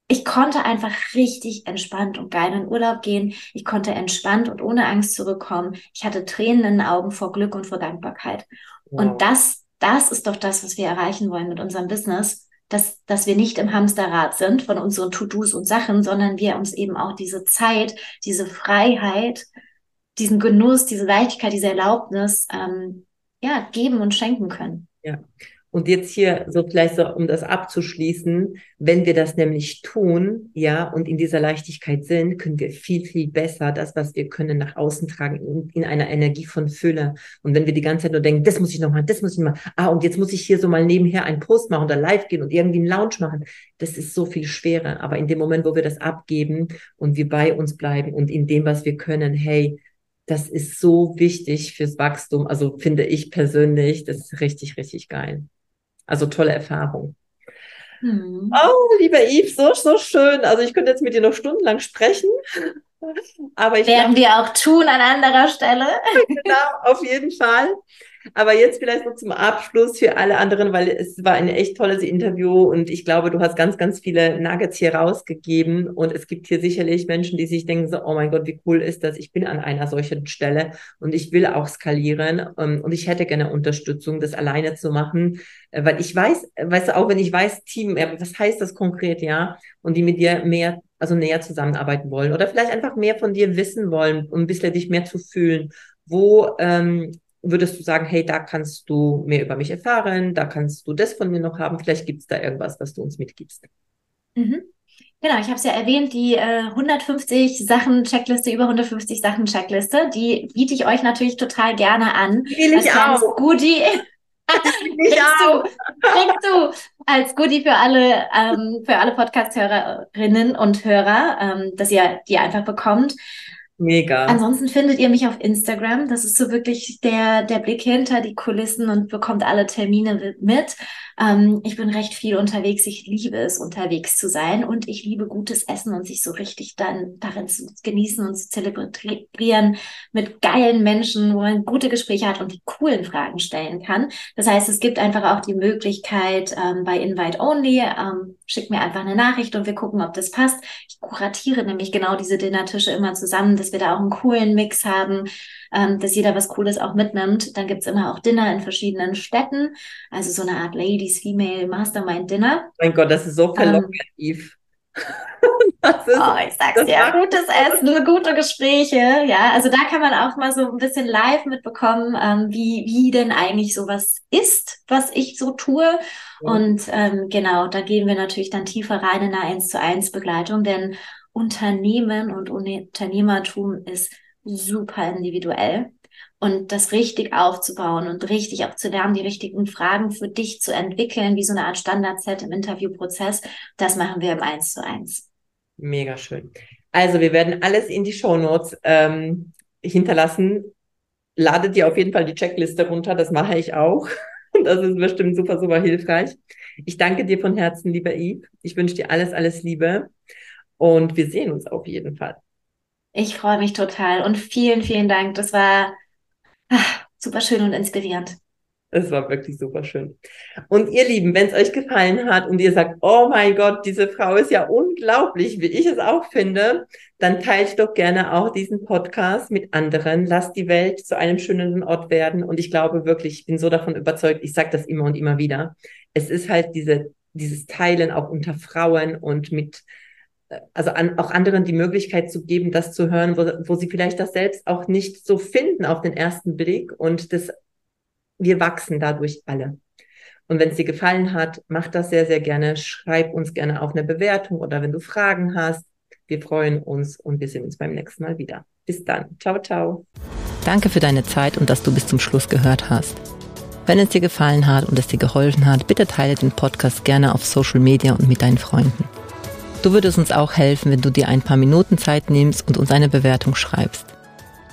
ich konnte einfach richtig entspannt und geil in Urlaub gehen. Ich konnte entspannt und ohne Angst zurückkommen. Ich hatte Tränen in den Augen vor Glück und vor Dankbarkeit. Wow. Und das, das ist doch das, was wir erreichen wollen mit unserem Business. Dass, dass wir nicht im Hamsterrad sind von unseren To-Dos und Sachen, sondern wir uns eben auch diese Zeit, diese Freiheit diesen Genuss, diese Leichtigkeit, diese Erlaubnis ähm, ja, geben und schenken können. Ja. Und jetzt hier so vielleicht so, um das abzuschließen, wenn wir das nämlich tun, ja, und in dieser Leichtigkeit sind, können wir viel, viel besser das, was wir können, nach außen tragen, in, in einer Energie von Fülle. Und wenn wir die ganze Zeit nur denken, das muss ich noch machen, das muss ich machen, ah, und jetzt muss ich hier so mal nebenher einen Post machen oder live gehen und irgendwie einen Lounge machen, das ist so viel schwerer. Aber in dem Moment, wo wir das abgeben und wir bei uns bleiben und in dem, was wir können, hey, das ist so wichtig fürs Wachstum. Also finde ich persönlich, das ist richtig, richtig geil. Also tolle Erfahrung. Hm. Oh, lieber Yves, so, so schön. Also ich könnte jetzt mit dir noch stundenlang sprechen. Aber ich werden glaub, wir auch tun an anderer Stelle. genau, auf jeden Fall. Aber jetzt vielleicht noch zum Abschluss für alle anderen, weil es war ein echt tolles Interview und ich glaube, du hast ganz, ganz viele Nuggets hier rausgegeben und es gibt hier sicherlich Menschen, die sich denken so, oh mein Gott, wie cool ist das? Ich bin an einer solchen Stelle und ich will auch skalieren ähm, und ich hätte gerne Unterstützung, das alleine zu machen, äh, weil ich weiß, weißt du, auch wenn ich weiß, Team, was heißt das konkret, ja? Und die mit dir mehr also näher zusammenarbeiten wollen oder vielleicht einfach mehr von dir wissen wollen, um ein bisschen dich mehr zu fühlen. Wo ähm, würdest du sagen, hey, da kannst du mehr über mich erfahren, da kannst du das von mir noch haben, vielleicht gibt es da irgendwas, was du uns mitgibst. Mhm. Genau, ich habe es ja erwähnt, die äh, 150 Sachen Checkliste, über 150 Sachen Checkliste, die biete ich euch natürlich total gerne an. Will ich auch. Goodie. kriegst, du, kriegst du als Goodie für alle, ähm, für alle Podcast-Hörerinnen und Hörer, ähm, dass ihr die einfach bekommt. Mega. Ansonsten findet ihr mich auf Instagram. Das ist so wirklich der, der Blick hinter die Kulissen und bekommt alle Termine mit. Ähm, ich bin recht viel unterwegs. Ich liebe es, unterwegs zu sein und ich liebe gutes Essen und sich so richtig dann darin zu genießen und zu zelebrieren mit geilen Menschen, wo man gute Gespräche hat und die coolen Fragen stellen kann. Das heißt, es gibt einfach auch die Möglichkeit ähm, bei Invite Only, ähm, schickt mir einfach eine Nachricht und wir gucken, ob das passt. Ich kuratiere nämlich genau diese Dinnertische immer zusammen, dass wir da auch einen coolen Mix haben ähm, dass jeder was Cooles auch mitnimmt. Dann gibt's immer auch Dinner in verschiedenen Städten, also so eine Art Ladies Female Mastermind Dinner. Mein Gott, das ist so verlockend, ähm, oh, ich sag's dir, gutes Essen, gute Gespräche. Ja, also da kann man auch mal so ein bisschen live mitbekommen, ähm, wie, wie denn eigentlich sowas ist, was ich so tue. Ja. Und ähm, genau, da gehen wir natürlich dann tiefer rein in eine 1 zu 1 Begleitung, denn Unternehmen und Unternehmertum ist super individuell. Und das richtig aufzubauen und richtig auch zu lernen, die richtigen Fragen für dich zu entwickeln, wie so eine Art Standardset im Interviewprozess, das machen wir im Eins zu eins. Mega schön. Also wir werden alles in die Shownotes ähm, hinterlassen. Ladet ihr auf jeden Fall die Checkliste runter, das mache ich auch. Das ist bestimmt super, super hilfreich. Ich danke dir von Herzen, lieber Yves. Ich wünsche dir alles, alles Liebe und wir sehen uns auf jeden Fall. Ich freue mich total und vielen, vielen Dank. Das war Ach, super schön und inspirierend. Es war wirklich super schön. Und ihr Lieben, wenn es euch gefallen hat und ihr sagt, oh mein Gott, diese Frau ist ja unglaublich, wie ich es auch finde, dann teilt doch gerne auch diesen Podcast mit anderen. Lasst die Welt zu einem schöneren Ort werden. Und ich glaube wirklich, ich bin so davon überzeugt, ich sage das immer und immer wieder. Es ist halt diese, dieses Teilen auch unter Frauen und mit also an, auch anderen die Möglichkeit zu geben, das zu hören, wo, wo sie vielleicht das selbst auch nicht so finden auf den ersten Blick und das wir wachsen dadurch alle. Und wenn es dir gefallen hat, mach das sehr, sehr gerne. Schreib uns gerne auch eine Bewertung oder wenn du Fragen hast. Wir freuen uns und wir sehen uns beim nächsten Mal wieder. Bis dann. Ciao, ciao. Danke für deine Zeit und dass du bis zum Schluss gehört hast. Wenn es dir gefallen hat und es dir geholfen hat, bitte teile den Podcast gerne auf Social Media und mit deinen Freunden. Du würdest uns auch helfen, wenn du dir ein paar Minuten Zeit nimmst und uns eine Bewertung schreibst.